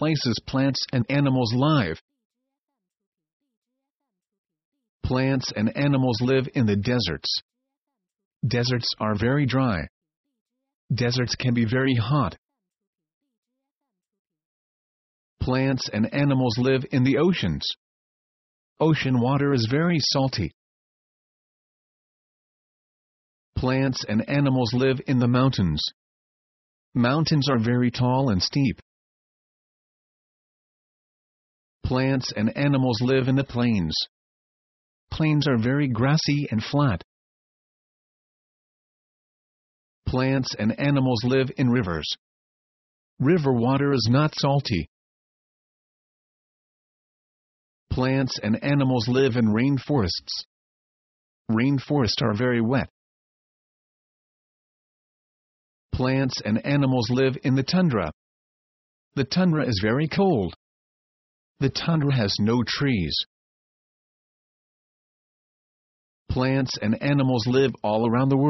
places plants and animals live. Plants and animals live in the deserts. Deserts are very dry. Deserts can be very hot. Plants and animals live in the oceans. Ocean water is very salty. Plants and animals live in the mountains. Mountains are very tall and steep. Plants and animals live in the plains. Plains are very grassy and flat. Plants and animals live in rivers. River water is not salty. Plants and animals live in rainforests. Rainforests are very wet. Plants and animals live in the tundra. The tundra is very cold. The tundra has no trees. Plants and animals live all around the world.